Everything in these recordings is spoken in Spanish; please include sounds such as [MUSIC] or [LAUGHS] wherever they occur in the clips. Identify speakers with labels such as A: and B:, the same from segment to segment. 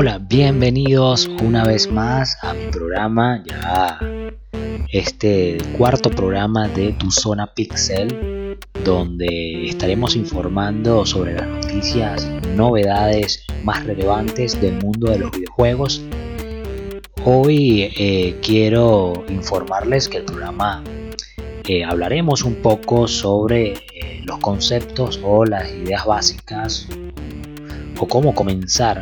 A: Hola, bienvenidos una vez más a mi programa, ya este cuarto programa de Tu Zona Pixel, donde estaremos informando sobre las noticias, novedades más relevantes del mundo de los videojuegos. Hoy eh, quiero informarles que el programa eh, hablaremos un poco sobre eh, los conceptos o las ideas básicas o cómo comenzar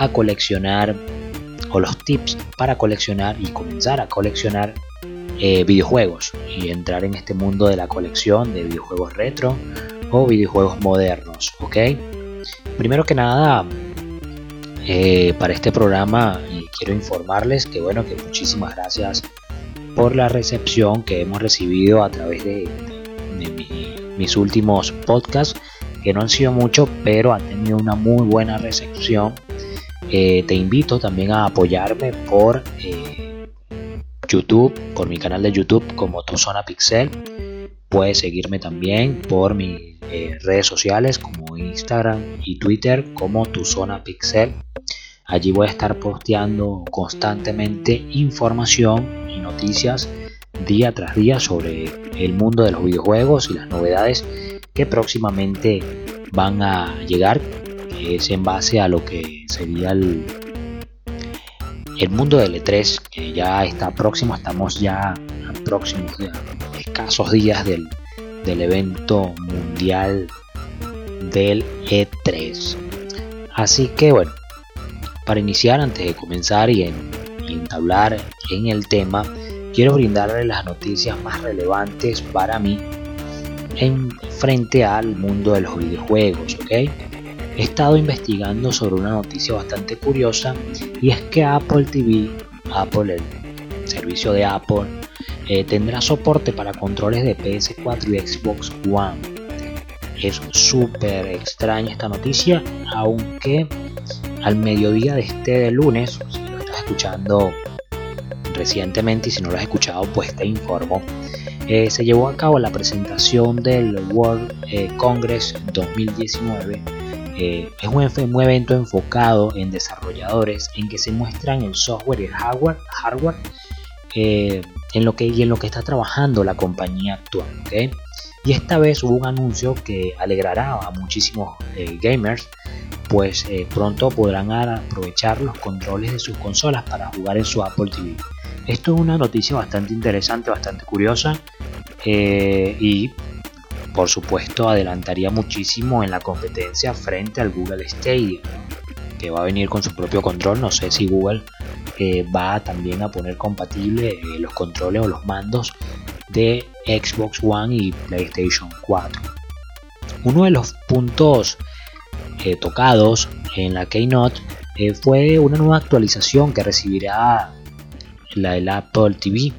A: a coleccionar o los tips para coleccionar y comenzar a coleccionar eh, videojuegos y entrar en este mundo de la colección de videojuegos retro o videojuegos modernos, ¿ok? Primero que nada, eh, para este programa quiero informarles que bueno, que muchísimas gracias por la recepción que hemos recibido a través de, mis últimos podcasts, que no han sido mucho, pero han tenido una muy buena recepción eh, te invito también a apoyarme por eh, YouTube, por mi canal de YouTube como Tu Zona Pixel. Puedes seguirme también por mis eh, redes sociales como Instagram y Twitter como Tu Zona Pixel. Allí voy a estar posteando constantemente información y noticias día tras día sobre el mundo de los videojuegos y las novedades que próximamente van a llegar es en base a lo que sería el, el mundo del E3, que ya está próximo, estamos ya a próximos, escasos días del, evento mundial del E3. Así que bueno, para iniciar, antes de comenzar y, en, entablar en el tema, quiero brindarles las noticias más relevantes para mí en frente al mundo de los videojuegos, ¿ok? He estado investigando sobre una noticia bastante curiosa y es que Apple TV, Apple, el servicio de Apple, eh, tendrá soporte para controles de PS4 y Xbox One. Es súper extraña esta noticia, aunque al mediodía de este lunes, si lo estás escuchando recientemente y si no lo has escuchado, pues te informo. Eh, se llevó a cabo la presentación del World eh, Congress 2019 es un, evento enfocado en desarrolladores en que se muestran el software y el hardware, hardware eh, en lo que, y en lo que está trabajando la compañía actual. Y esta vez hubo un anuncio que alegrará a muchísimos eh, gamers, pues eh, pronto podrán aprovechar los controles de sus consolas para jugar en su Apple TV. Esto es una noticia bastante interesante, bastante curiosa y por supuesto adelantaría muchísimo en la competencia frente al Google Stadia, que va a venir con su propio control. No sé si Google eh, va también a poner compatible eh, los controles o los mandos de Xbox One y PlayStation 4. Uno de los puntos eh, tocados en la Keynote fue una nueva actualización que recibirá la Apple TV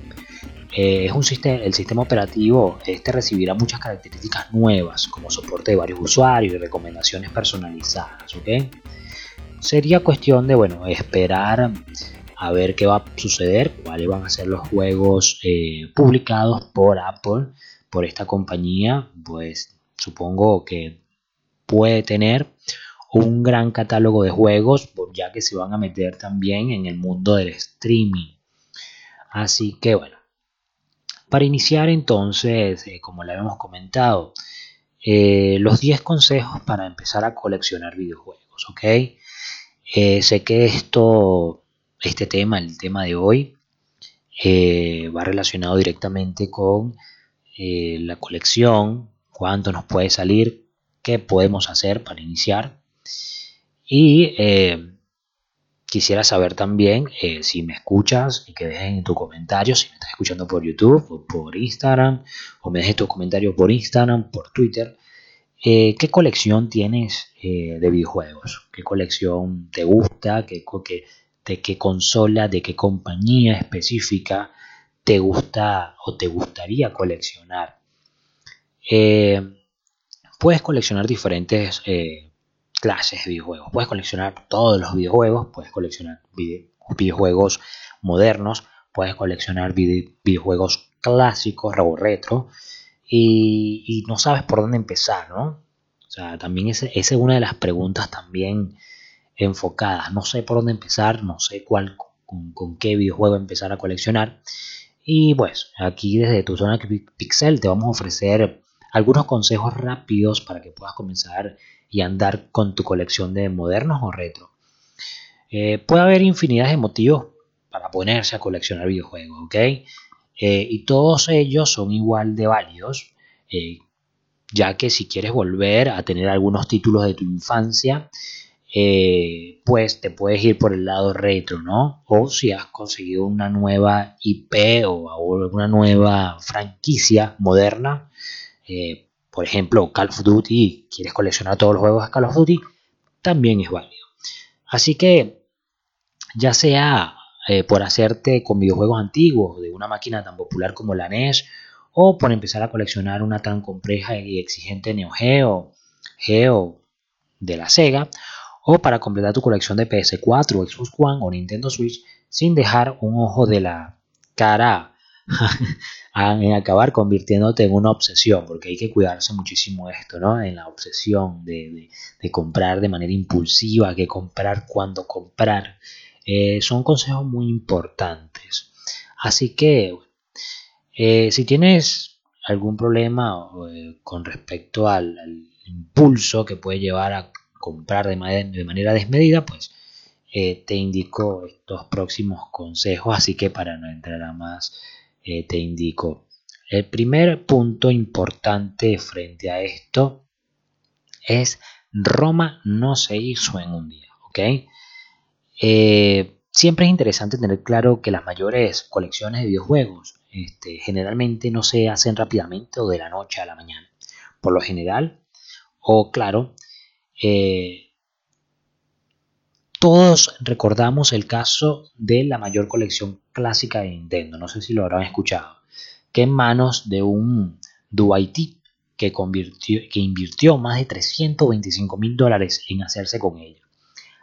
A: eh, es un sistema, el sistema operativo este recibirá muchas características nuevas, como soporte de varios usuarios y recomendaciones personalizadas. Sería cuestión de bueno, esperar a ver qué va a suceder, cuáles van a ser los juegos eh, publicados por Apple, por esta compañía. Pues supongo que puede tener un gran catálogo de juegos, ya que se van a meter también en el mundo del streaming. Así que bueno, para iniciar entonces, eh, como le habíamos comentado, eh, los 10 consejos para empezar a coleccionar videojuegos, ¿ok? Eh, sé que esto, este tema, el tema de hoy, va relacionado directamente con la colección, cuánto nos puede salir, qué podemos hacer para iniciar y Quisiera saber también eh, si me escuchas y que dejes en tu comentario, si me estás escuchando por YouTube o por Instagram, o me dejes tu comentario por Instagram, por Twitter, eh, ¿qué colección tienes eh, de videojuegos? ¿Qué colección te gusta? ¿Qué, ¿De qué consola, de qué compañía específica te gusta o te gustaría coleccionar? puedes coleccionar diferentes clases de videojuegos. Puedes coleccionar todos los videojuegos, puedes coleccionar videojuegos modernos, puedes coleccionar videojuegos clásicos retro y, no sabes por dónde empezar, ¿no? O sea, también esa es una de las preguntas también enfocadas. No sé por dónde empezar, no sé cuál, con, qué videojuego empezar a coleccionar. Y pues aquí desde tu zona Pixel te vamos a ofrecer algunos consejos rápidos para que puedas comenzar y andar con tu colección de modernos o retro. Eh, puede haber infinidad de motivos para ponerse a coleccionar videojuegos, ¿ok? Eh, y todos ellos son igual de válidos, eh, ya que si quieres volver a tener algunos títulos de tu infancia, pues te puedes ir por el lado retro, ¿no? O si has conseguido una nueva IP o una nueva franquicia moderna, por ejemplo, Call of Duty, quieres coleccionar todos los juegos de Call of Duty, también es válido. Así que, ya sea eh, por hacerte con videojuegos antiguos de una máquina tan popular como la NES, o por empezar a coleccionar una tan compleja y exigente Neo Geo, Geo de la Sega, o para completar tu colección de PS4, Xbox One o Nintendo Switch sin dejar un ojo de la cara [LAUGHS] en acabar convirtiéndote en una obsesión, porque hay que cuidarse muchísimo esto, ¿no? En la obsesión de, de comprar de manera impulsiva, que comprar cuando comprar. Eh, son consejos muy importantes. Así que, eh, si tienes algún problema eh, con respecto al, impulso que puede llevar a comprar de manera, desmedida, pues te indico estos próximos consejos. Así que para no entrar a más, te indico. El primer punto importante frente a esto es Roma no se hizo en un día, ¿ok? Eh, siempre es interesante tener claro que las mayores colecciones de videojuegos este, generalmente no se hacen rápidamente o de la noche a la mañana. Por lo general, o claro, eh, todos recordamos el caso de la mayor colección clásica de Nintendo, no sé si lo habrán escuchado, que en manos de un Dwight que, que invirtió más de 325 mil dólares en hacerse con ella.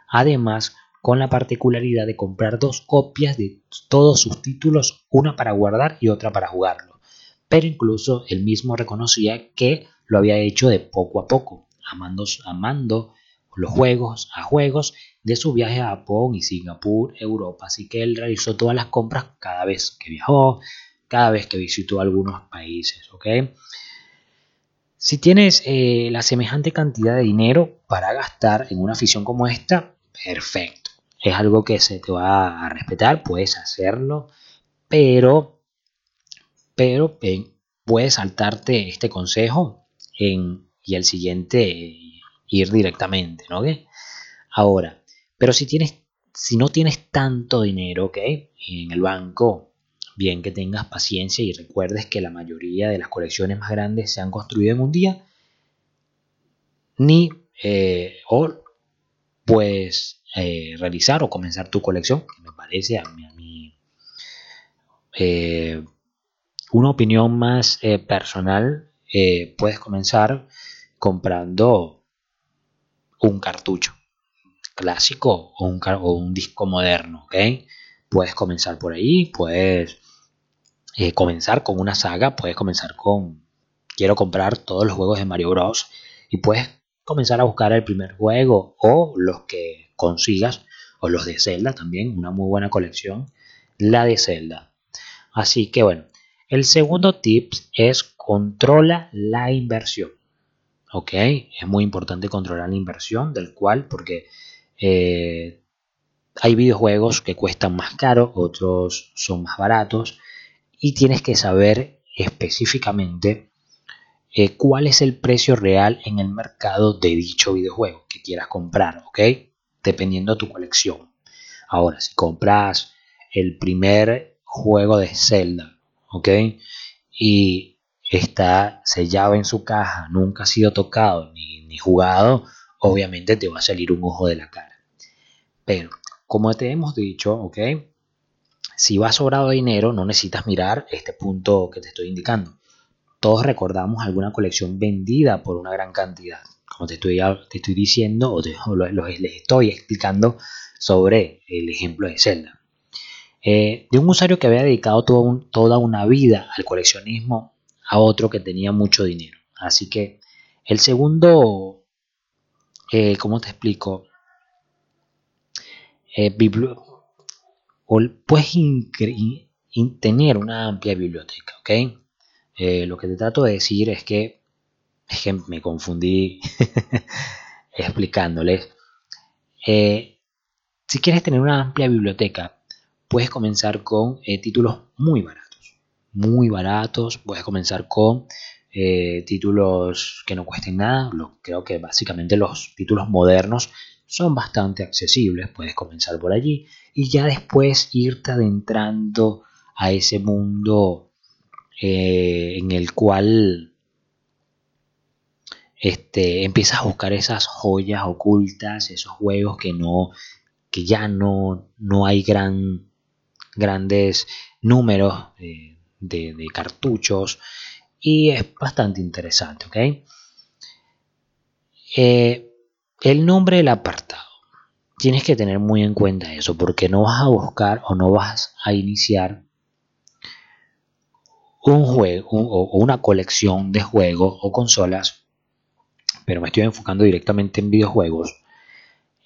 A: Además, con la particularidad de comprar dos copias de todos sus títulos, una para guardar y otra para jugarlo. Pero incluso él mismo reconocía que lo había hecho de poco a poco, amando los juegos a juegos de su viaje a Japón y Singapur, Europa. Así que él realizó todas las compras cada vez que viajó, cada vez que visitó algunos países. ¿ok? Si tienes eh, la semejante cantidad de dinero para gastar en una afición como esta, perfecto es algo que se te va a respetar, puedes hacerlo, pero, pero puedes saltarte este consejo y el siguiente ir directamente, ¿no? Ahora, pero si tienes, si no tienes tanto dinero, ¿ok? En el banco, bien que tengas paciencia y recuerdes que la mayoría de las colecciones más grandes se han construido en un día, ni eh, o pues eh, realizar o comenzar tu colección, me parece a mí, eh, una opinión más personal, puedes comenzar comprando un cartucho clásico o un, o un disco moderno, ¿ok? Puedes comenzar por ahí, puedes comenzar con una saga, puedes comenzar con quiero comprar todos los juegos de Mario Bros. y puedes comenzar a buscar el primer juego o los que consigas, o los de Zelda también, una muy buena colección, la de Zelda. Así que bueno, el segundo tip es controla la inversión. ¿Ok? Es muy importante controlar la inversión, del cual, porque eh, hay videojuegos que cuestan más caro, otros son más baratos, y tienes que saber específicamente eh, cuál es el precio real en el mercado de dicho videojuego que quieras comprar, ¿ok? dependiendo de tu colección. Ahora, si compras el primer juego de Zelda, ¿ok? Y está sellado en su caja, nunca ha sido tocado ni, ni jugado, obviamente te va a salir un ojo de la cara. Pero, como te hemos dicho, ¿ok? Si vas sobrado de dinero, no necesitas mirar este punto que te estoy indicando. Todos recordamos alguna colección vendida por una gran cantidad como te estoy, te estoy diciendo o, les estoy explicando sobre el ejemplo de Zelda. Eh, de un usuario que había dedicado toda una vida al coleccionismo a otro que tenía mucho dinero. Así que el segundo, eh, ¿cómo te explico? Eh, puedes tener una amplia biblioteca, ¿ok? Eh, lo que te trato de decir es que, es que me confundí [LAUGHS] explicándoles. Eh, si quieres tener una amplia biblioteca, puedes comenzar con títulos muy baratos. Muy baratos. Puedes comenzar con títulos que no cuesten nada. creo que básicamente los títulos modernos son bastante accesibles, puedes comenzar por allí y ya después irte adentrando a ese mundo eh, en el cual este, empiezas a buscar esas joyas ocultas, esos juegos que no que ya no, no hay gran, grandes números de, cartuchos y es bastante interesante, ¿ok? Eh, el nombre del apartado. Tienes que tener muy en cuenta eso, porque no vas a buscar o no vas a iniciar un juego o una colección de juegos o consolas, pero me estoy enfocando directamente en videojuegos,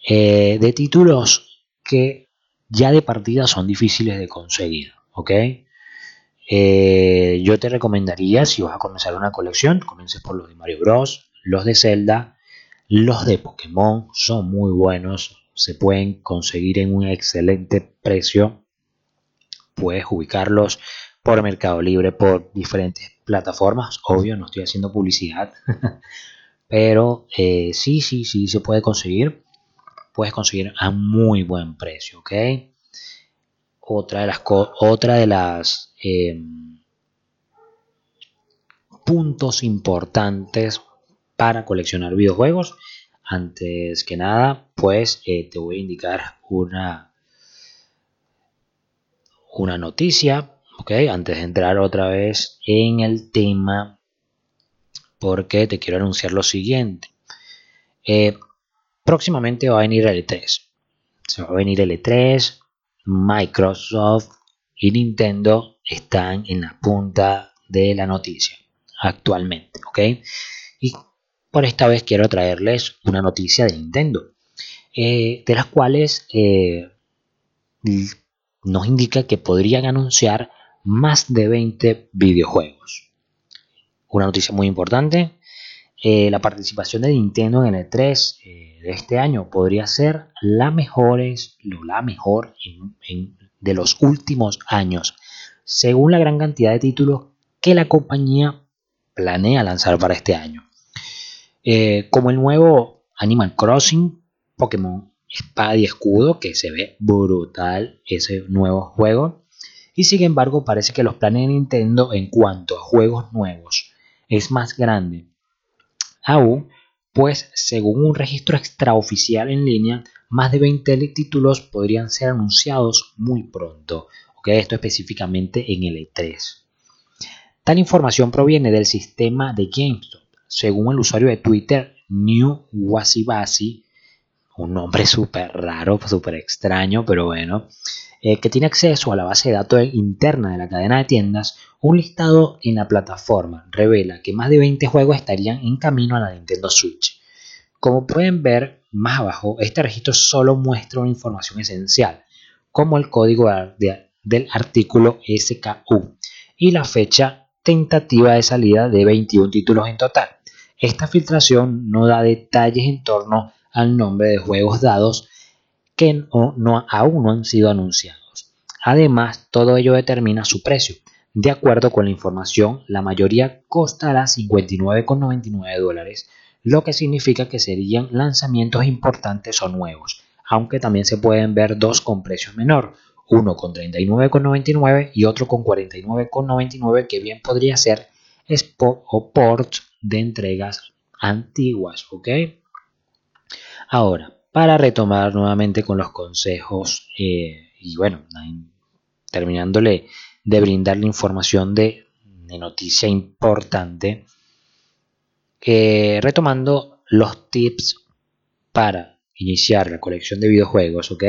A: eh, de títulos que ya de partida son difíciles de conseguir, ¿ok? Eh, yo te recomendaría, si vas a comenzar una colección, comiences por los de Mario Bros, los de Zelda, los de Pokémon son muy buenos, se pueden conseguir en un excelente precio. Puedes ubicarlos por Mercado Libre, por diferentes plataformas. Obvio, no estoy haciendo publicidad, [LAUGHS] pero eh, sí, sí, sí se puede conseguir. Puedes conseguir a muy buen precio, ¿ok? Otra de las, otra de las em, puntos importantes para coleccionar videojuegos. Antes que nada, pues eh, te voy a indicar una, una noticia, ¿ok? Antes de entrar otra vez en el tema, porque te quiero anunciar lo siguiente. Eh, próximamente va a venir el E3. Se va a venir el E3, Microsoft y Nintendo están en la punta de la noticia actualmente, ¿ok? Y por esta vez quiero traerles una noticia de Nintendo, eh, de las cuales eh, nos indica que podrían anunciar más de 20 videojuegos. Una noticia muy importante, eh, la participación de Nintendo en el E3 de este año podría ser la, mejores, la mejor de los últimos años, según la gran cantidad de títulos que la compañía planea lanzar para este año. Eh, como el nuevo Animal Crossing, Pokémon Espada y Escudo, que se ve brutal ese nuevo juego. Y sin embargo, parece que los planes de Nintendo en cuanto a juegos nuevos es más grande. Aún, pues según un registro extraoficial en línea, más de 20 títulos podrían ser anunciados muy pronto. Esto específicamente en el E3. Tal información proviene del sistema de GameStop según el usuario de Twitter New Wasibasi, un nombre súper raro, súper extraño, pero bueno, eh, que tiene acceso a la base de datos interna de la cadena de tiendas, un listado en la plataforma revela que más de 20 juegos estarían en camino a la Nintendo Switch. Como pueden ver más abajo, este registro solo muestra una información esencial, como el código del artículo SKU y la fecha tentativa de salida de 21 títulos en total. Esta filtración no da detalles en torno al nombre de juegos dados que aún no han sido anunciados. Además, todo ello determina su precio. De acuerdo con la información, la mayoría costará 59,99 dólares, lo que significa que serían lanzamientos importantes o nuevos, aunque también se pueden ver dos con precios menor, uno con 39,99 y otro con 49,99 que bien podría ser spot o port de entregas antiguas, ¿ok? Ahora, para retomar nuevamente con los consejos eh, y bueno, terminándole de brindar la información de, noticia importante, eh, retomando los tips para iniciar la colección de videojuegos, ¿ok?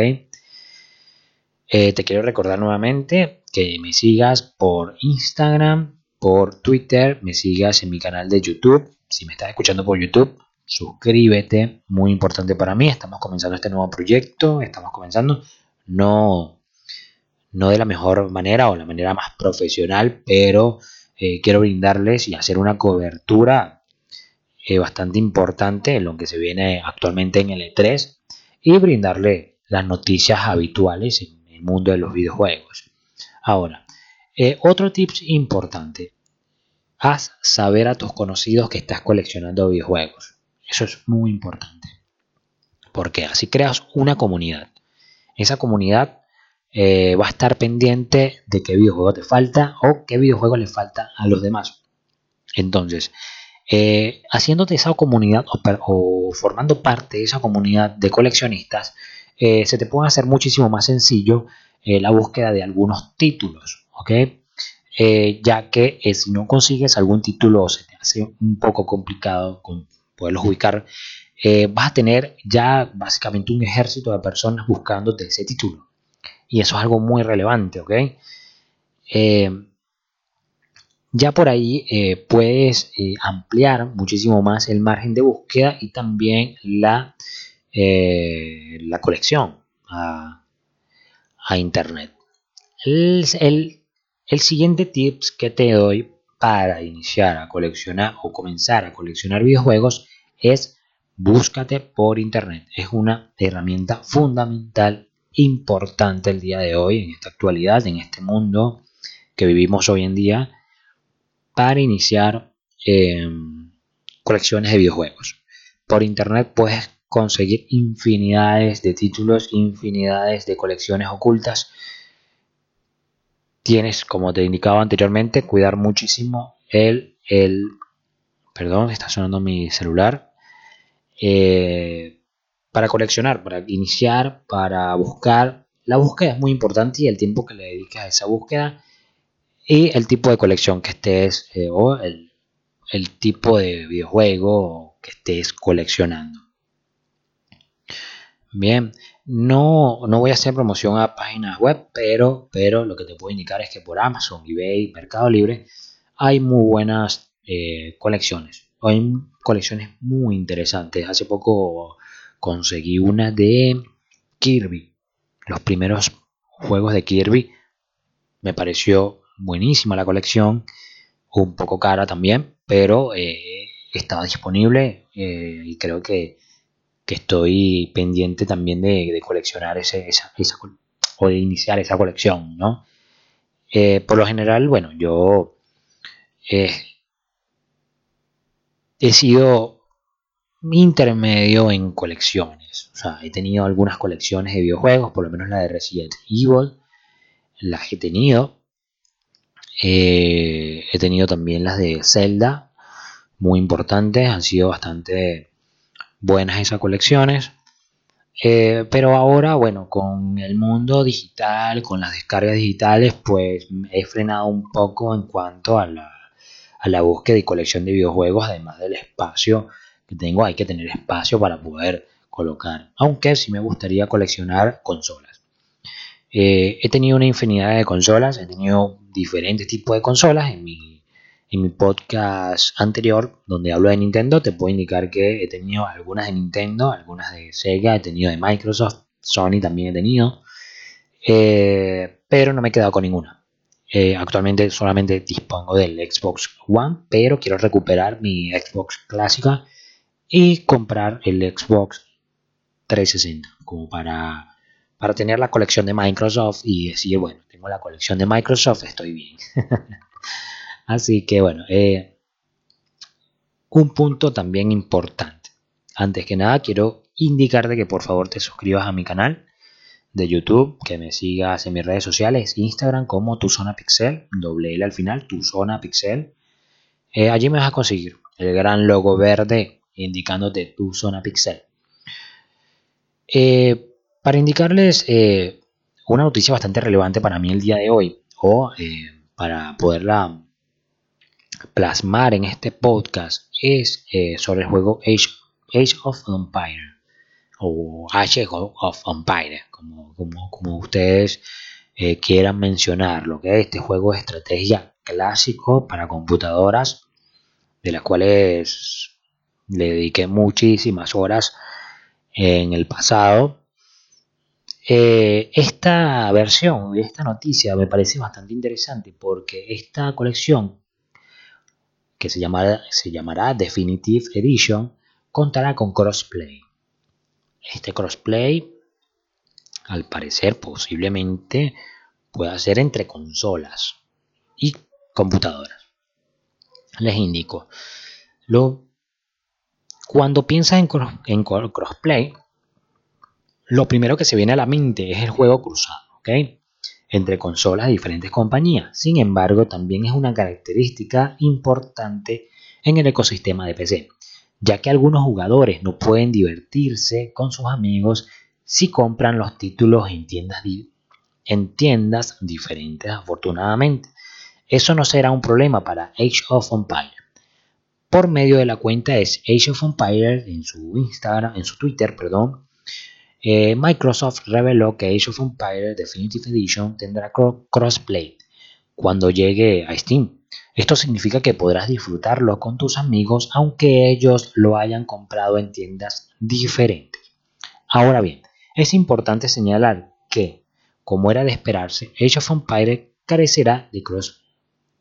A: Eh, te quiero recordar nuevamente que me sigas por Instagram, por Twitter, me sigas en mi canal de YouTube. Si me estás escuchando por YouTube, suscríbete, muy importante para mí, estamos comenzando este nuevo proyecto, estamos comenzando, no, no de la mejor manera o la manera más profesional, pero eh, quiero brindarles y hacer una cobertura eh, bastante importante en lo que se viene actualmente en el E3 y brindarle las noticias habituales en el mundo de los videojuegos. Ahora, eh, otro tips importante, haz saber a tus conocidos que estás coleccionando videojuegos. Eso es muy importante. Porque así creas una comunidad. Esa comunidad eh, va a estar pendiente de qué videojuego te falta o qué videojuego le falta a los demás. Entonces, eh, haciéndote esa comunidad o, formando parte de esa comunidad de coleccionistas, eh, se te puede hacer muchísimo más sencillo la búsqueda de algunos títulos, ¿ok? Ya que si no consigues algún título se te hace un poco complicado con poderlos ubicar, vas a tener ya básicamente un ejército de personas buscándote ese título. Y eso es algo muy relevante, ¿ok? Eh, ya por ahí eh, puedes eh, ampliar muchísimo más el margen de búsqueda y también la, la colección a, internet. El, el, siguiente tips que te doy para iniciar a coleccionar o comenzar a coleccionar videojuegos es búscate por internet. Es una herramienta fundamental importante el día de hoy, en esta actualidad, en este mundo que vivimos hoy en día, para iniciar em, colecciones de videojuegos. Por internet puedes conseguir infinidades de títulos, infinidades de colecciones ocultas. Tienes, como te indicaba anteriormente, cuidar muchísimo el, el perdón, está sonando mi celular. Eh, para coleccionar, para iniciar, para buscar. La búsqueda es muy importante y el tiempo que le dediques a esa búsqueda y el tipo de colección que estés eh, o el, tipo de videojuego que estés coleccionando. Bien, no, no voy a hacer promoción a páginas web, pero, pero lo que te puedo indicar es que por Amazon, eBay, Mercado Libre hay muy buenas eh, colecciones. Hay colecciones muy interesantes. Hace poco conseguí una de Kirby. Los primeros juegos de Kirby. Me pareció buenísima la colección. Un poco cara también, pero eh, estaba disponible eh, y creo que, estoy pendiente también de, coleccionar ese, esa, o de iniciar esa colección, ¿no? Eh, por lo general, bueno, yo he sido intermedio en colecciones. O sea, he tenido algunas colecciones de videojuegos, por lo menos la de Resident Evil, las he tenido. Eh, he tenido también las de Zelda, muy importantes, han sido bastante buenas esas colecciones. Eh, pero ahora, bueno, con el mundo digital, con las descargas digitales, pues he frenado un poco en cuanto a la, búsqueda y colección de videojuegos, además del espacio que tengo hay que tener espacio para poder colocar. Aunque sí me gustaría coleccionar consolas. Eh, he tenido una infinidad de consolas, he tenido diferentes tipos de consolas en mi, en mi podcast anterior donde hablo de Nintendo. Te puedo indicar que he tenido algunas de Nintendo, algunas de Sega, he tenido de Microsoft, Sony también he tenido. Eh, pero no me he quedado con ninguna. Eh, actualmente solamente dispongo del Xbox One, pero quiero recuperar mi Xbox clásica y comprar el Xbox 360 como para, para tener la colección de Microsoft y decir, bueno, tengo la colección de Microsoft, estoy bien. [LAUGHS] Así que bueno, eh, un punto también importante. Antes que nada, quiero indicarte que por favor te suscribas a mi canal de YouTube, que me sigas en mis redes sociales, Instagram como tu zona pixel, doble L al final, tu zona pixel. Eh, allí me vas a conseguir el gran logo verde indicándote tu zona pixel. Eh, para indicarles una noticia bastante relevante para mí el día de hoy, o para poderla plasmar en este podcast, es sobre el juego Age, of Empire, o Age of Empire, como, como, ustedes quieran mencionarlo, que este juego de estrategia clásico para computadoras, de las cuales le dediqué muchísimas horas en el pasado. Eh, esta versión, esta noticia me parece bastante interesante porque esta colección, que se llamará, se llamará Definitive Edition, contará con crossplay. Este crossplay, al parecer, posiblemente pueda ser entre consolas y computadoras. Les indico, lo, cuando piensas en, en crossplay, lo primero que se viene a la mente es el juego cruzado, ¿ok? Entre consolas de diferentes compañías. Sin embargo, también es una característica importante en el ecosistema de PC ya que algunos jugadores no pueden divertirse con sus amigos si compran los títulos en tiendas, en tiendas diferentes, afortunadamente. Eso no será un problema para Age of Empire. Por medio de la cuenta es Age of Empire en su Instagram, en su Twitter, perdón, eh, Microsoft reveló que Age of Empire Definitive Edition tendrá crossplay cuando llegue a Steam. Esto significa que podrás disfrutarlo con tus amigos aunque ellos lo hayan comprado en tiendas diferentes. Ahora bien, es importante señalar que, como era de esperarse, Age of Empires carecerá de cross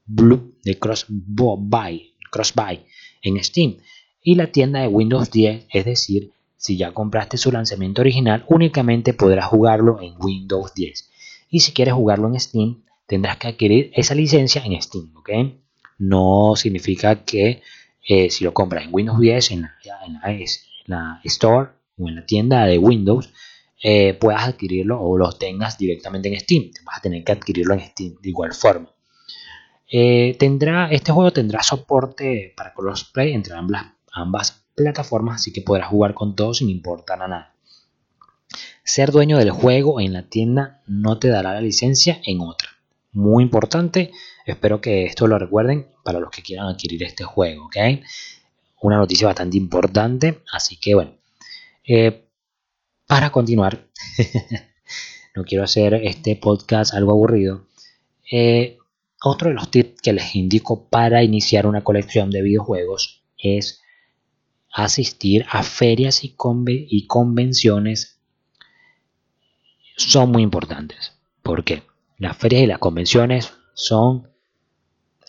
A: de cross buy, cross buy en Steam y la tienda de Windows 10, es decir, si ya compraste su lanzamiento original, únicamente podrás jugarlo en Windows 10. Y si quieres jugarlo en Steam, tendrás que adquirir esa licencia en Steam. No significa que eh, si lo compras en Windows 10, en la, Store o en la tienda de Windows, eh, puedas adquirirlo o lo tengas directamente en Steam. Vas a tener que adquirirlo en Steam de igual forma. Eh, tendrá, este juego tendrá soporte para crossplay entre ambas, ambas plataformas, así que podrás jugar con todo sin importar a nada. Ser dueño del juego en la tienda no te dará la licencia en otra muy importante. Espero que esto lo recuerden para los que quieran adquirir este juego, ¿ok? Una noticia bastante importante, así que bueno. Eh, para continuar, [LAUGHS] no quiero hacer este podcast algo aburrido. Eh, otro de los tips que les indico para iniciar una colección de videojuegos es asistir a ferias y, convenciones son muy importantes. ¿Por qué? Las ferias y las convenciones son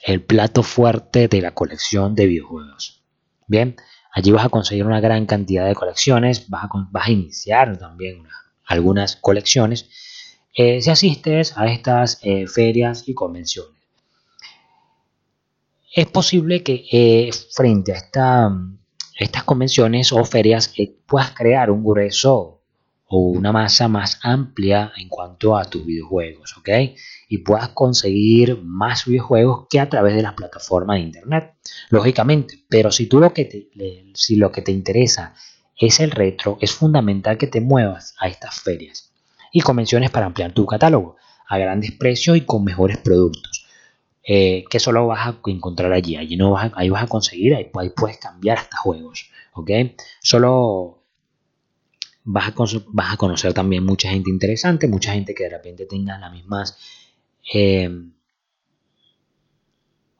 A: el plato fuerte de la colección de videojuegos. Bien, allí vas a conseguir una gran cantidad de colecciones, vas a, iniciar también algunas colecciones eh, si asistes a estas eh, ferias y convenciones. Es posible que eh, frente a estas convenciones o ferias puedas crear un grueso o una masa más amplia en cuanto a tus videojuegos, ¿ok? Y puedas conseguir más videojuegos que a través de las plataformas de internet, lógicamente. Pero si tú lo que te, si lo que te interesa es el retro, es fundamental que te muevas a estas ferias y convenciones para ampliar tu catálogo a grandes precios y con mejores productos. Eh, que solo vas a encontrar allí. Allí no vas a, ahí vas a conseguir, ahí, puedes cambiar hasta juegos. ¿ok? Solo vas a, conocer también mucha gente interesante, mucha gente que de repente tenga las mismas... Eh,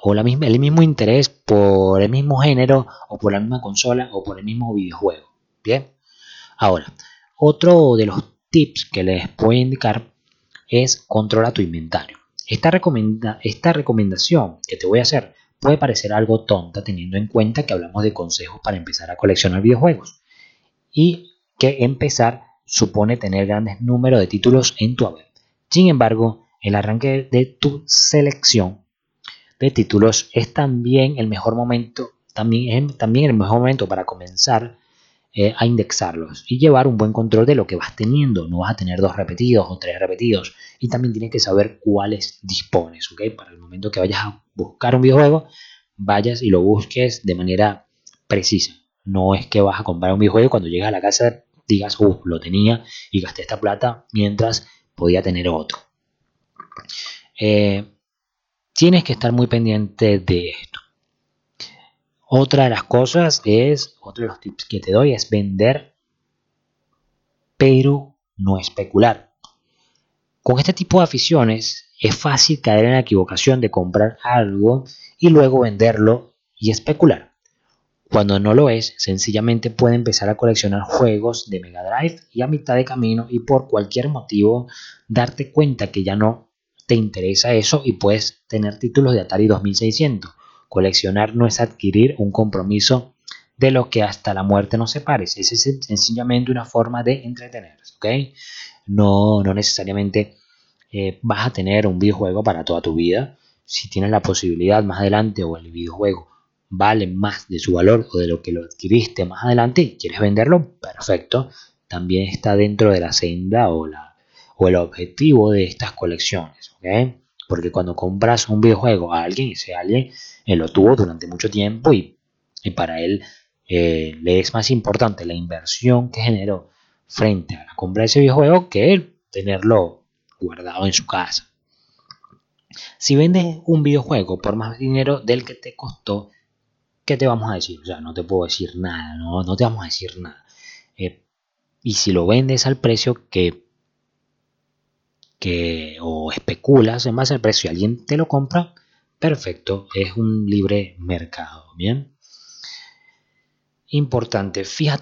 A: o la misma, el mismo interés por el mismo género o por la misma consola o por el mismo videojuego. Bien. Ahora, otro de los tips que les puedo indicar es controla tu inventario. Esta, recomenda, esta recomendación que te voy a hacer puede parecer algo tonta teniendo en cuenta que hablamos de consejos para empezar a coleccionar videojuegos. Y que empezar supone tener grandes números de títulos en tu haber. Sin embargo, el arranque de tu selección de títulos es también el mejor momento, también es también el mejor momento para comenzar eh, a indexarlos y llevar un buen control de lo que vas teniendo. No vas a tener dos repetidos o tres repetidos y también tienes que saber cuáles dispones, ¿ok? Para el momento que vayas a buscar un videojuego, vayas y lo busques de manera precisa. No es que vas a comprar un videojuego y cuando llegas a la casa digas, uh, lo tenía y gasté esta plata mientras podía tener otro. Eh, tienes que estar muy pendiente de esto. Otra de las cosas es, otro de los tips que te doy es vender, pero no especular. Con este tipo de aficiones es fácil caer en la equivocación de comprar algo y luego venderlo y especular. Cuando no lo es, sencillamente puede empezar a coleccionar juegos de Mega Drive y a mitad de camino y por cualquier motivo darte cuenta que ya no te interesa eso y puedes tener títulos de Atari 2600. Coleccionar no es adquirir un compromiso de lo que hasta la muerte nos separe. Es sencillamente una forma de entretenerse, ¿ok? No, no necesariamente eh, vas a tener un videojuego para toda tu vida. Si tienes la posibilidad más adelante o el videojuego vale más de su valor o de lo que lo adquiriste más adelante y quieres venderlo, perfecto. También está dentro de la senda o, la, o el objetivo de estas colecciones. Porque cuando compras un videojuego a alguien, ese alguien él lo tuvo durante mucho tiempo y, y para él eh, le es más importante la inversión que generó frente a la compra de ese videojuego que tenerlo guardado en su casa. Si vendes un videojuego por más dinero del que te costó, ¿qué te vamos a decir? O sea, no te puedo decir nada, no, no te vamos a decir nada. Eh, y si lo vendes al precio que, o especulas en base al precio y alguien te lo compra, perfecto, es un libre mercado, ¿bien? Importante, fija,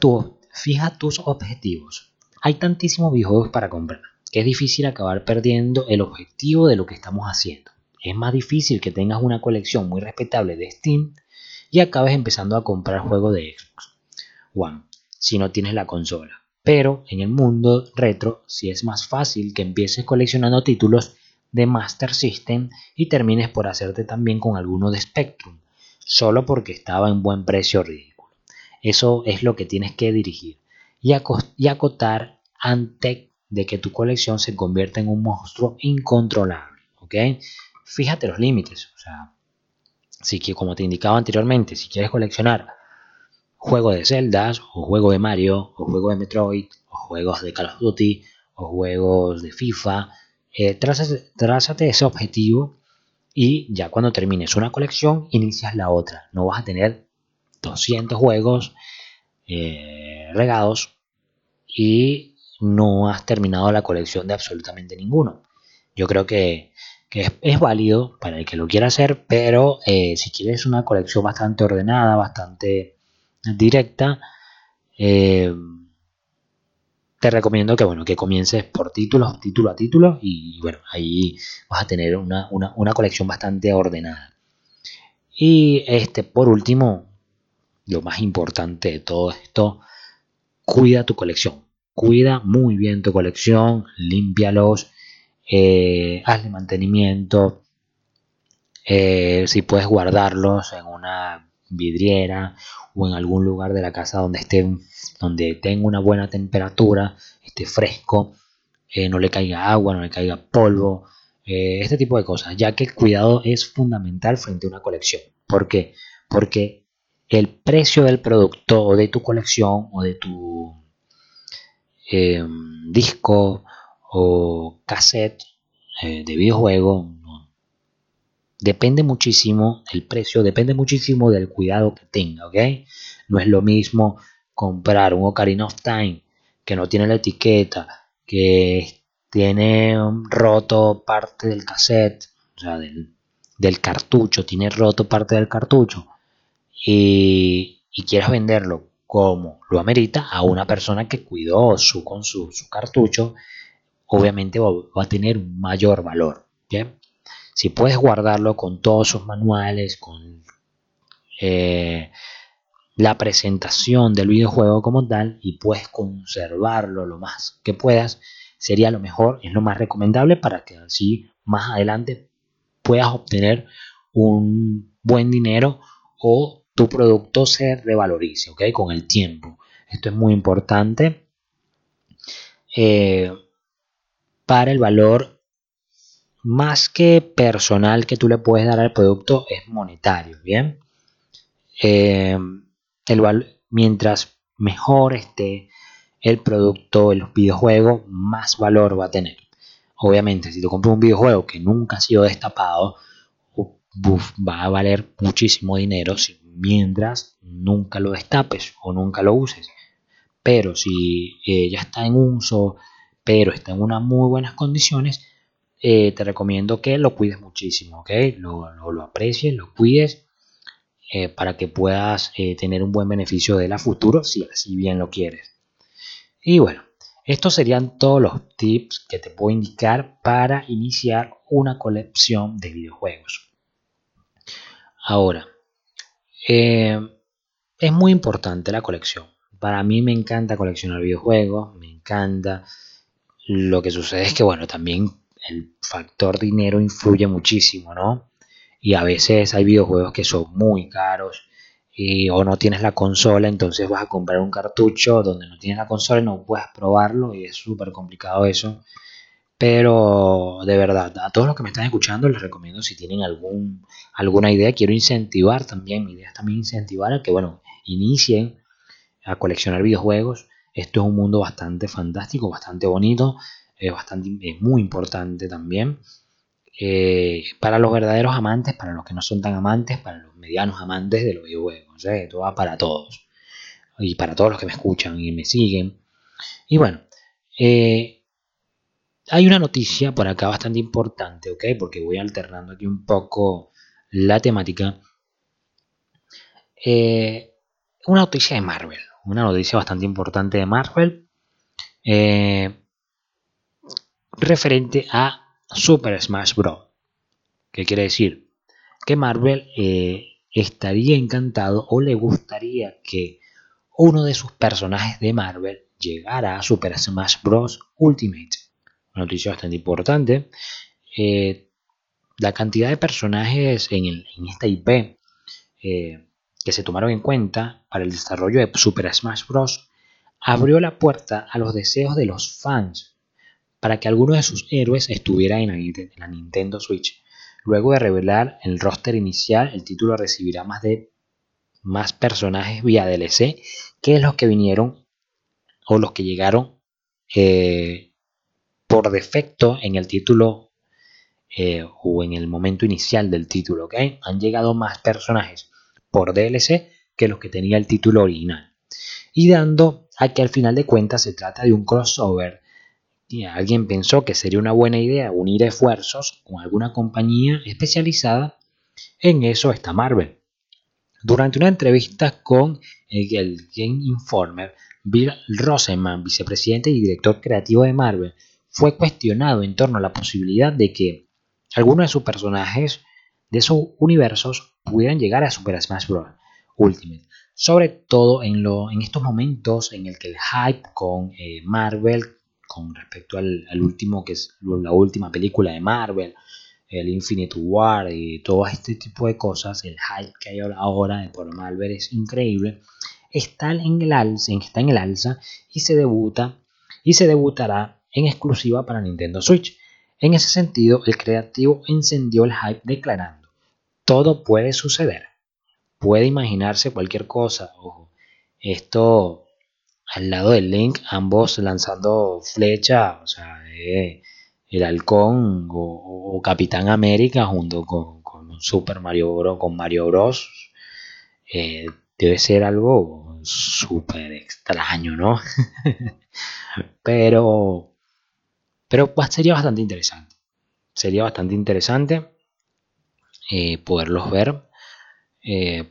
A: fija tus objetivos. Hay tantísimos videojuegos para comprar que es difícil acabar perdiendo el objetivo de lo que estamos haciendo. Es más difícil que tengas una colección muy respetable de Steam y acabes empezando a comprar juegos de Xbox One si no tienes la consola. Pero en el mundo retro sí es más fácil que empieces coleccionando títulos de Master System y termines por hacerte también con alguno de Spectrum, solo porque estaba en buen precio ridículo. Eso es lo que tienes que dirigir y, acotar ante de que tu colección se convierta en un monstruo incontrolable. ¿ok? Fíjate los límites. O sea, si como te indicaba anteriormente, si quieres coleccionar juegos de Zelda, o juegos de Mario, o juegos de Metroid, o juegos de Call of Duty, o juegos de FIFA, eh, trázate, ese objetivo y ya cuando termines una colección, inicias la otra. No vas a tener 200 juegos eh, regados y no has terminado la colección de absolutamente ninguno. Yo creo que que es, válido para el que lo quiera hacer, pero eh, si quieres una colección bastante ordenada, bastante directa, eh, te recomiendo que, bueno, que comiences por títulos, título a título, y bueno, ahí vas a tener una, una colección bastante ordenada. Y este, por último, lo más importante de todo esto, cuida tu colección. Cuida muy bien tu colección, límpialos, eh, hazle mantenimiento, eh, si puedes guardarlos en una vidriera o en algún lugar de la casa donde esté, donde tenga una buena temperatura, esté fresco, eh, no le caiga agua, no le caiga polvo, este tipo de cosas, ya que el cuidado es fundamental frente a una colección. ¿Por qué? Porque el precio del producto o de tu colección o de tu disco o cassette eh, de videojuego depende muchísimo el precio depende muchísimo del cuidado que tenga ok no es lo mismo comprar un Ocarina of Time que no tiene la etiqueta que tiene roto parte del cassette o sea del, cartucho tiene roto parte del cartucho y, quieras venderlo como lo amerita a una persona que cuidó su, con su, cartucho obviamente va, a tener un mayor valor. Si puedes guardarlo con todos sus manuales, con eh, la presentación del videojuego como tal y puedes conservarlo lo más que puedas, sería lo mejor, es lo más recomendable para que así más adelante puedas obtener un buen dinero o tu producto se revalorice. Con el tiempo. Esto es muy importante. Eh, para el valor más que personal que tú le puedes dar al producto es monetario, ¿bien? Eh, el mientras mejor esté el producto, el videojuego, más valor va a tener. Obviamente, si tú compras un videojuego que nunca ha sido destapado, va a valer muchísimo dinero mientras nunca lo destapes o nunca lo uses. Pero si eh, ya está en uso, pero está en unas muy buenas condiciones, eh, te recomiendo que lo cuides muchísimo, ¿ok? Lo, lo, aprecies, lo cuides eh, para que puedas eh, tener un buen beneficio de la futuro si así bien lo quieres. Y bueno, estos serían todos los tips que te puedo indicar para iniciar una colección de videojuegos. Ahora, es muy importante la colección. Para mí me encanta coleccionar videojuegos, me encanta. Lo que sucede es que, bueno, también el factor dinero influye muchísimo, ¿no? Y a veces hay videojuegos que son muy caros y, o no tienes la consola, entonces vas a comprar un cartucho donde no tienes la consola y no puedes probarlo y es súper complicado eso. Pero de verdad, a todos los que me están escuchando les recomiendo si tienen algún, alguna idea, quiero incentivar también, mi idea es también incentivar a que, bueno, inicien a coleccionar videojuegos. Esto es un mundo bastante fantástico, bastante bonito, es, bastante, es muy importante también. Eh, para los verdaderos amantes, para los que no son tan amantes, para los medianos amantes de los videojuegos. ¿eh? Esto va para todos. Y para todos los que me escuchan y me siguen. Y bueno, eh, hay una noticia por acá bastante importante, ¿ok? Porque voy alternando aquí un poco la temática. una noticia de Marvel. Una noticia bastante importante de Marvel. Referente a Super Smash Bros. ¿Qué quiere decir? Que Marvel eh, estaría encantado o le gustaría que uno de sus personajes de Marvel llegara a Super Smash Bros. Ultimate. Una noticia bastante importante. Eh, la cantidad de personajes en, esta IP eh, que se tomaron en cuenta para el desarrollo de Super Smash Bros. abrió la puerta a los deseos de los fans para que alguno de sus héroes estuviera en la, Nintendo Switch. Luego de revelar el roster inicial, el título recibirá más de más personajes vía DLC que los que vinieron o los que llegaron eh, por defecto en el título eh, o en el momento inicial del título. Han llegado más personajes por DLC que los que tenía el título original. Y dando a que al final de cuentas se trata de un crossover alguien pensó que sería una buena idea unir esfuerzos con alguna compañía especializada en eso está Marvel. Durante una entrevista con el Game Informer, Bill Rosenman, vicepresidente y director creativo de Marvel, fue cuestionado en torno a la posibilidad de que algunos de sus personajes de sus universos pudieran llegar a Super Smash Bros. Ultimate. Sobre todo en, estos momentos en el que el hype con eh, Marvel con respecto al, último, que es la última película de Marvel, el Infinite War y todo este tipo de cosas, el hype que hay ahora por Marvel es increíble, está en el alza, está en el alza y se debuta y se debutará en exclusiva para Nintendo Switch. En ese sentido, el creativo encendió el hype declarando, todo puede suceder, puede imaginarse cualquier cosa, ojo, esto al lado del Link, ambos lanzando flecha, o sea, el halcón o, Capitán América junto con, Super Mario Bros. con Mario Bros. Eh, debe ser algo súper extraño, ¿no? [LAUGHS] pero, pero sería bastante interesante. Sería bastante interesante eh, poderlos ver, eh,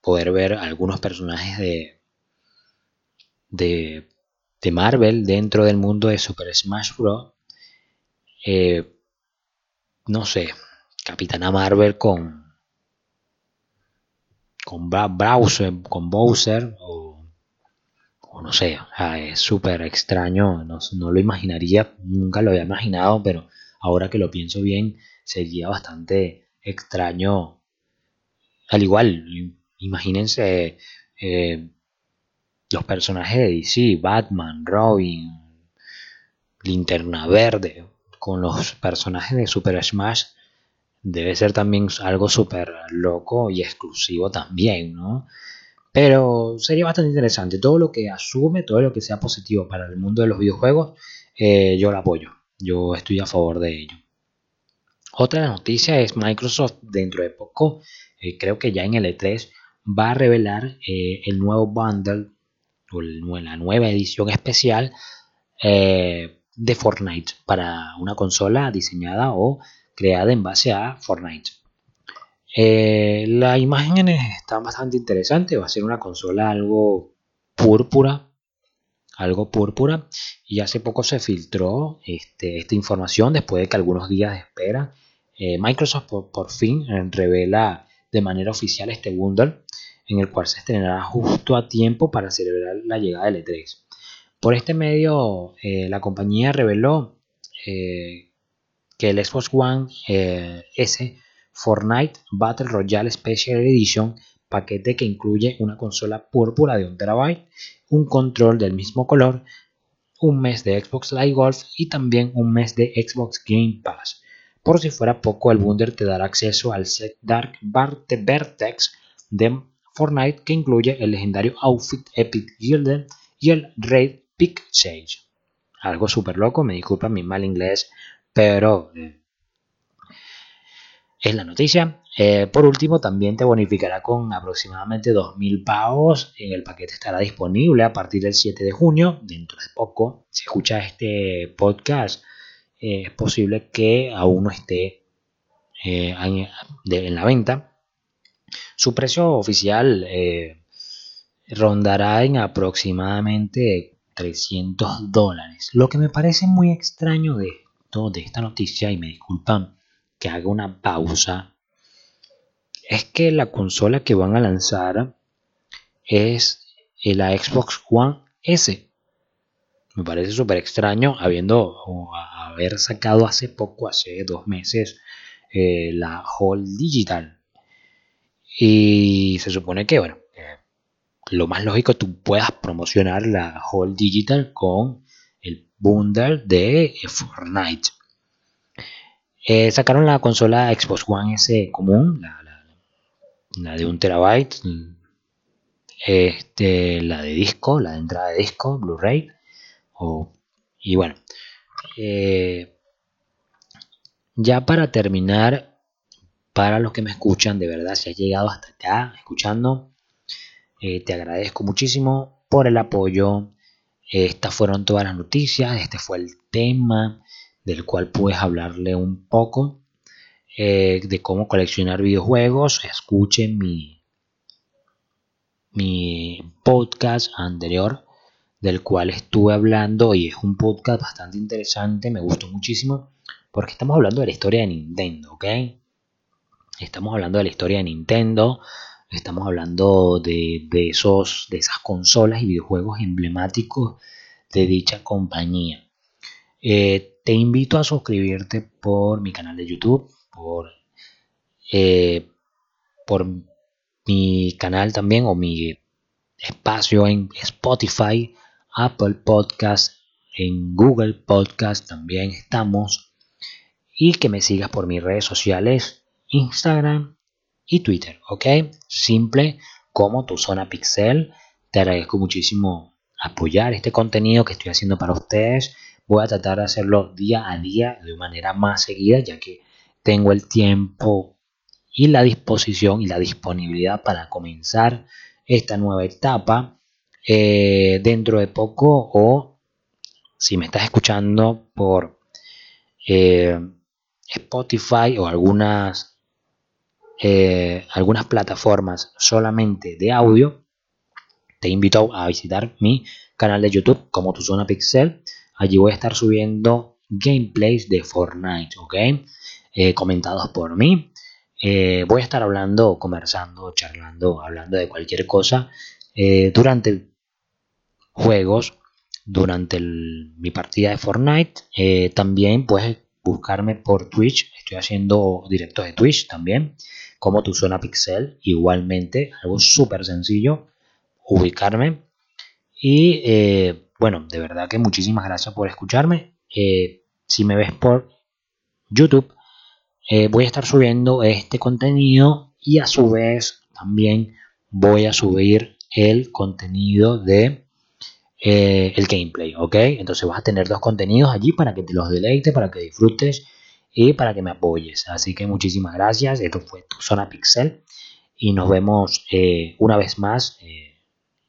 A: poder ver algunos personajes de, de, Marvel dentro del mundo de Super Smash Bros. Eh, no sé, Capitana Marvel con con Bowser, con Bowser o, no sé, es súper extraño, no, no, lo imaginaría, nunca lo había imaginado, pero ahora que lo pienso bien, sería bastante extraño. Al igual, imagínense eh, los personajes de DC, Batman, Robin, Linterna Verde, con los personajes de Super Smash, debe ser también algo súper loco y exclusivo también, ¿no? Pero sería bastante interesante. Todo lo que asume, todo lo que sea positivo para el mundo de los videojuegos, eh, yo lo apoyo. Yo estoy a favor de ello. Otra noticia es Microsoft dentro de poco, eh, creo que ya en el E3, va a revelar eh, el nuevo bundle la nueva edición especial eh, de Fortnite para una consola diseñada o creada en base a Fortnite. Eh, la imagen está bastante interesante, va a ser una consola algo púrpura, algo púrpura, y hace poco se filtró este, esta información después de que algunos días de espera, eh, Microsoft por, fin revela de manera oficial este bundle en el cual se estrenará justo a tiempo para celebrar la llegada del E3. Por este medio, eh, la compañía reveló que el Xbox One S Fortnite Battle Royale Special Edition, paquete que incluye una consola púrpura de 1 terabyte, un control del mismo color, un mes de Xbox Live Golf y también un mes de Xbox Game Pass. Por si fuera poco, el bundle te dará acceso al set Dark Vertex de Fortnite que incluye el legendario outfit Epic Gilden y el Raid Pick Sage. Algo súper loco, me disculpa mi mal inglés, pero eh, es la noticia. Eh, por último, también te bonificará con aproximadamente 2.000 pavos. El paquete estará disponible a partir del 7 de junio, dentro de poco. Si escuchas este podcast, eh, es posible que aún no esté en la venta. Su precio oficial rondará en aproximadamente 300 dólares. Lo que me parece muy extraño de, de esta noticia, y me disculpan que haga una pausa, es que la consola que van a lanzar es la Xbox One S. Me parece súper extraño habiendo haber sacado hace poco, hace dos meses, eh, la Hall Digital. Y se supone que, bueno, lo más lógico tú puedas promocionar la Hall Digital con el bundle de Fortnite. Eh, sacaron la consola Xbox One S común, la, de un terabyte, este, la de disco, la de entrada de disco, Blu-ray. Y bueno, eh, ya para terminar, para los que me escuchan, de verdad, si has llegado hasta acá escuchando, eh, te agradezco muchísimo por el apoyo. Estas fueron todas las noticias, este fue el tema del cual puedes hablarle un poco eh, de cómo coleccionar videojuegos. Escuchen mi, mi podcast anterior del cual estuve hablando y es un podcast bastante interesante, me gustó muchísimo porque estamos hablando de la historia de Nintendo, ¿ok? Estamos hablando de la historia de Nintendo, estamos hablando de, de, esos, de esas consolas y videojuegos emblemáticos de dicha compañía. Eh, te invito a suscribirte por mi canal de YouTube, por, eh, por mi canal también o mi espacio en Spotify, Apple Podcast, en Google Podcast también estamos. Y que me sigas por mis redes sociales, Instagram y Twitter, ¿ok? Simple como tu zona pixel. Te agradezco muchísimo apoyar este contenido que estoy haciendo para ustedes voy a tratar de hacerlo día a día de manera más seguida, ya que tengo el tiempo y la disposición y la disponibilidad para comenzar esta nueva etapa eh, dentro de poco o si me estás escuchando por eh, Spotify o algunas eh, algunas plataformas solamente de audio te invito a visitar mi canal de YouTube como tu zona pixel Allí voy a estar subiendo gameplays de Fortnite, ¿ok? Eh, comentados por mí. Eh, voy a estar hablando, conversando, charlando, hablando de cualquier cosa durante juegos, durante mi partida de Fortnite. también puedes buscarme por Twitch. Estoy haciendo directos de Twitch también, como tu zona pixel. Igualmente, algo súper sencillo, ubicarme. Y bueno, de verdad que muchísimas gracias por escucharme. Eh, si me ves por YouTube, eh, voy a estar subiendo este contenido y a su vez también voy a subir el contenido de eh, el gameplay, ¿ok? Entonces vas a tener dos contenidos allí para que te los deleites, para que disfrutes y para que me apoyes. Así que muchísimas gracias. Esto fue tu zona pixel y nos vemos una vez más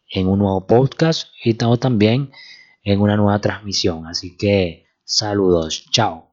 A: en un nuevo podcast y también en una nueva transmisión. Así que saludos, chao.